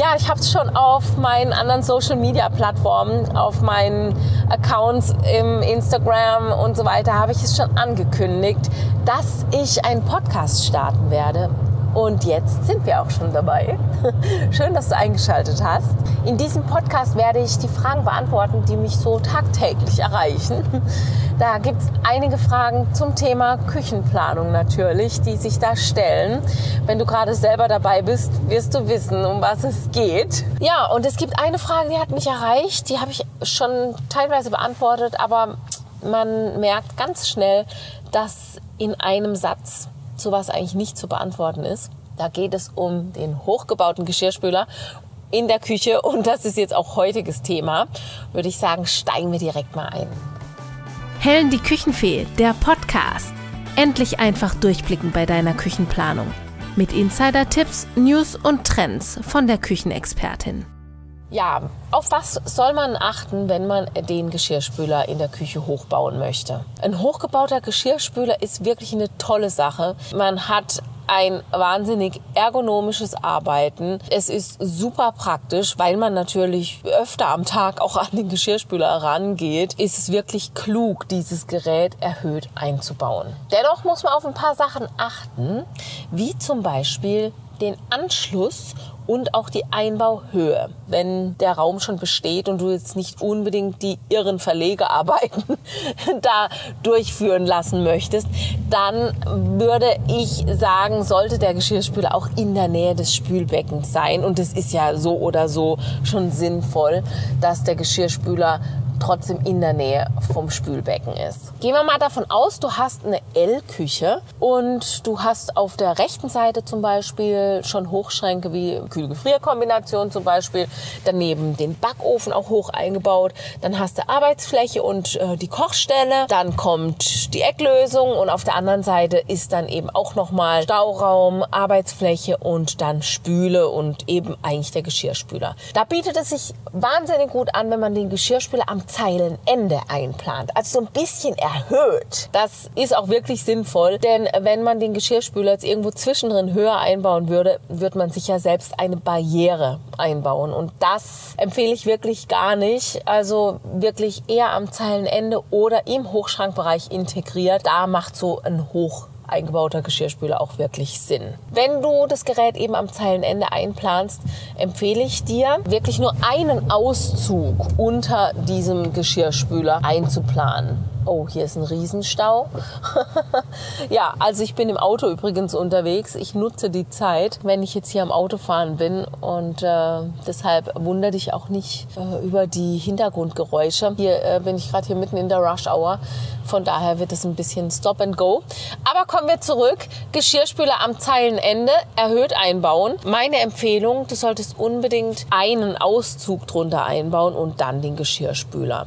Ja, ich habe es schon auf meinen anderen Social-Media-Plattformen, auf meinen Accounts im Instagram und so weiter, habe ich es schon angekündigt, dass ich einen Podcast starten werde. Und jetzt sind wir auch schon dabei. Schön, dass du eingeschaltet hast. In diesem Podcast werde ich die Fragen beantworten, die mich so tagtäglich erreichen. Da gibt es einige Fragen zum Thema Küchenplanung natürlich, die sich da stellen. Wenn du gerade selber dabei bist, wirst du wissen, um was es geht. Ja, und es gibt eine Frage, die hat mich erreicht. Die habe ich schon teilweise beantwortet, aber man merkt ganz schnell, dass in einem Satz sowas eigentlich nicht zu beantworten ist. Da geht es um den hochgebauten Geschirrspüler in der Küche und das ist jetzt auch heutiges Thema. Würde ich sagen, steigen wir direkt mal ein. Helen die Küchenfee, der Podcast. Endlich einfach durchblicken bei deiner Küchenplanung. Mit Insider-Tipps, News und Trends von der Küchenexpertin. Ja, auf was soll man achten, wenn man den Geschirrspüler in der Küche hochbauen möchte? Ein hochgebauter Geschirrspüler ist wirklich eine tolle Sache. Man hat ein wahnsinnig ergonomisches Arbeiten. Es ist super praktisch, weil man natürlich öfter am Tag auch an den Geschirrspüler rangeht. Ist es wirklich klug, dieses Gerät erhöht einzubauen. Dennoch muss man auf ein paar Sachen achten, wie zum Beispiel den Anschluss und auch die Einbauhöhe. Wenn der Raum schon besteht und du jetzt nicht unbedingt die irren Verlegearbeiten da durchführen lassen möchtest, dann würde ich sagen, sollte der Geschirrspüler auch in der Nähe des Spülbeckens sein. Und es ist ja so oder so schon sinnvoll, dass der Geschirrspüler trotzdem in der Nähe vom Spülbecken ist. Gehen wir mal davon aus, du hast eine L-Küche und du hast auf der rechten Seite zum Beispiel schon Hochschränke wie Kühl-Gefrier-Kombination zum Beispiel, daneben den Backofen auch hoch eingebaut, dann hast du Arbeitsfläche und äh, die Kochstelle, dann kommt die Ecklösung und auf der anderen Seite ist dann eben auch nochmal Stauraum, Arbeitsfläche und dann Spüle und eben eigentlich der Geschirrspüler. Da bietet es sich wahnsinnig gut an, wenn man den Geschirrspüler am Zeilenende einplant. Also so ein bisschen erhöht. Das ist auch wirklich sinnvoll, denn wenn man den Geschirrspüler jetzt irgendwo zwischendrin höher einbauen würde, wird man sich ja selbst eine Barriere einbauen. Und das empfehle ich wirklich gar nicht. Also wirklich eher am Zeilenende oder im Hochschrankbereich integriert. Da macht so ein Hoch eingebauter Geschirrspüler auch wirklich Sinn. Wenn du das Gerät eben am Zeilenende einplanst, empfehle ich dir, wirklich nur einen Auszug unter diesem Geschirrspüler einzuplanen. Oh, hier ist ein Riesenstau. ja, also ich bin im Auto übrigens unterwegs. Ich nutze die Zeit, wenn ich jetzt hier am Autofahren bin und äh, deshalb wundere dich auch nicht äh, über die Hintergrundgeräusche. Hier äh, bin ich gerade hier mitten in der Rush Hour. Von daher wird es ein bisschen Stop and Go. Aber kommen wir zurück. Geschirrspüler am Zeilenende erhöht einbauen. Meine Empfehlung, du solltest unbedingt einen Auszug drunter einbauen und dann den Geschirrspüler.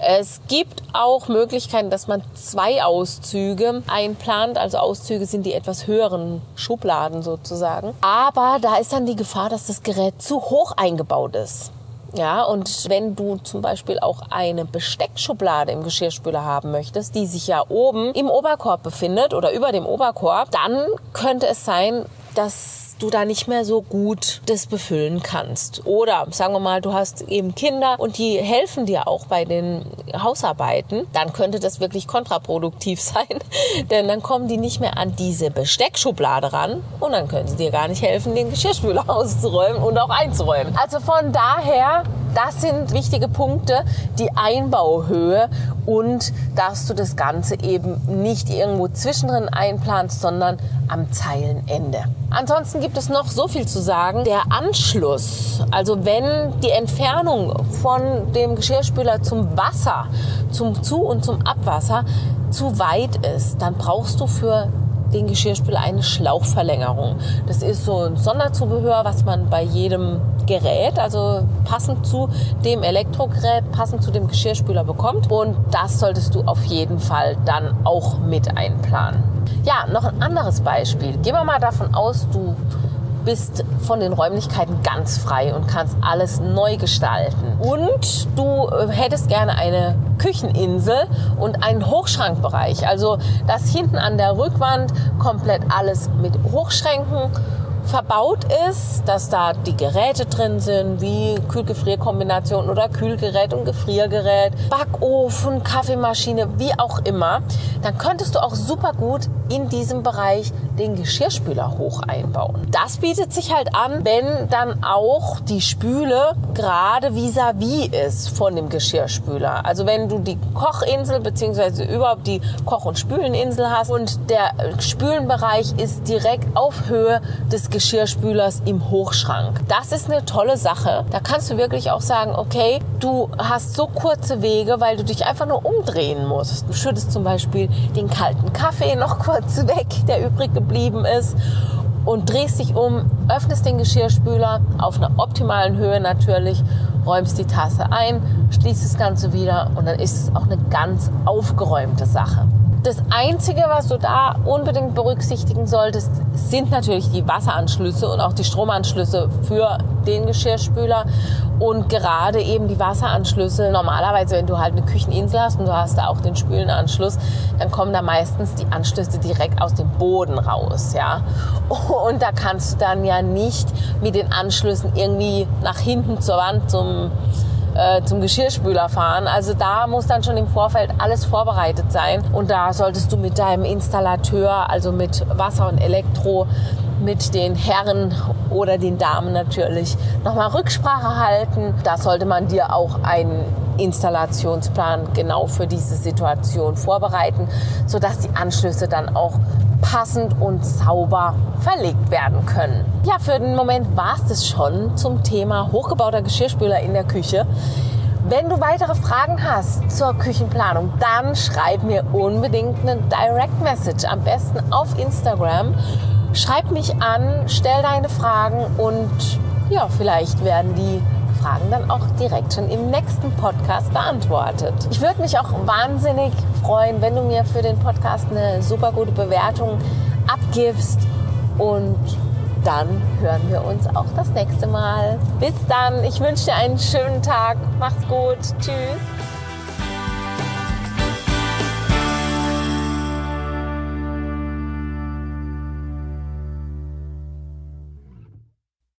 Es gibt auch Möglichkeiten, dass man zwei Auszüge einplant. Also Auszüge sind die etwas höheren Schubladen sozusagen. Aber da ist dann die Gefahr, dass das Gerät zu hoch eingebaut ist. Ja, und wenn du zum Beispiel auch eine Besteckschublade im Geschirrspüler haben möchtest, die sich ja oben im Oberkorb befindet oder über dem Oberkorb, dann könnte es sein, dass du da nicht mehr so gut das befüllen kannst. Oder sagen wir mal, du hast eben Kinder und die helfen dir auch bei den Hausarbeiten, dann könnte das wirklich kontraproduktiv sein, denn dann kommen die nicht mehr an diese Besteckschublade ran und dann können sie dir gar nicht helfen, den Geschirrspüler auszuräumen und auch einzuräumen. Also von daher das sind wichtige Punkte, die Einbauhöhe und dass du das Ganze eben nicht irgendwo zwischendrin einplanst, sondern am Zeilenende. Ansonsten gibt es noch so viel zu sagen. Der Anschluss, also wenn die Entfernung von dem Geschirrspüler zum Wasser, zum Zu- und zum Abwasser zu weit ist, dann brauchst du für den Geschirrspüler eine Schlauchverlängerung. Das ist so ein Sonderzubehör, was man bei jedem Gerät, also passend zu dem Elektrogerät, passend zu dem Geschirrspüler bekommt. Und das solltest du auf jeden Fall dann auch mit einplanen. Ja, noch ein anderes Beispiel. Gehen wir mal davon aus, du bist von den Räumlichkeiten ganz frei und kannst alles neu gestalten. Und du äh, hättest gerne eine Kücheninsel und einen Hochschrankbereich. Also, dass hinten an der Rückwand komplett alles mit Hochschränken verbaut ist, dass da die Geräte drin sind, wie Kühlgefrierkombination oder Kühlgerät und Gefriergerät, Backofen, Kaffeemaschine, wie auch immer, dann könntest du auch super gut in diesem Bereich den Geschirrspüler hoch einbauen. Das bietet sich halt an, wenn dann auch die Spüle gerade vis-à-vis ist von dem Geschirrspüler. Also wenn du die Kochinsel bzw. überhaupt die Koch- und Spüleninsel hast und der Spülenbereich ist direkt auf Höhe des Geschirrspülers im Hochschrank. Das ist eine tolle Sache. Da kannst du wirklich auch sagen, okay, du hast so kurze Wege, weil du dich einfach nur umdrehen musst. Du schüttest zum Beispiel den kalten Kaffee noch kurz weg, der übrig geblieben ist und drehst dich um, öffnest den Geschirrspüler auf einer optimalen Höhe natürlich, räumst die Tasse ein, schließt das Ganze wieder und dann ist es auch eine ganz aufgeräumte Sache. Das Einzige, was du da unbedingt berücksichtigen solltest, sind natürlich die Wasseranschlüsse und auch die Stromanschlüsse für den Geschirrspüler und gerade eben die Wasseranschlüsse. Normalerweise, wenn du halt eine Kücheninsel hast und du hast da auch den Spülenanschluss, dann kommen da meistens die Anschlüsse direkt aus dem Boden raus, ja. Und da kannst du dann ja nicht mit den Anschlüssen irgendwie nach hinten zur Wand zum äh, zum Geschirrspüler fahren. Also da muss dann schon im Vorfeld alles vorbereitet sein. Und da solltest du mit deinem Installateur, also mit Wasser und Elektro, mit den Herren oder den Damen natürlich nochmal Rücksprache halten. Da sollte man dir auch einen Installationsplan genau für diese Situation vorbereiten, sodass die Anschlüsse dann auch passend und sauber verlegt werden können. Ja, für den Moment war es das schon zum Thema hochgebauter Geschirrspüler in der Küche. Wenn du weitere Fragen hast zur Küchenplanung, dann schreib mir unbedingt eine Direct Message, am besten auf Instagram. Schreib mich an, stell deine Fragen und ja, vielleicht werden die Fragen dann auch direkt schon im nächsten Podcast beantwortet. Ich würde mich auch wahnsinnig freuen, wenn du mir für den Podcast eine super gute Bewertung abgibst und dann hören wir uns auch das nächste Mal. Bis dann. Ich wünsche dir einen schönen Tag. Macht's gut. Tschüss.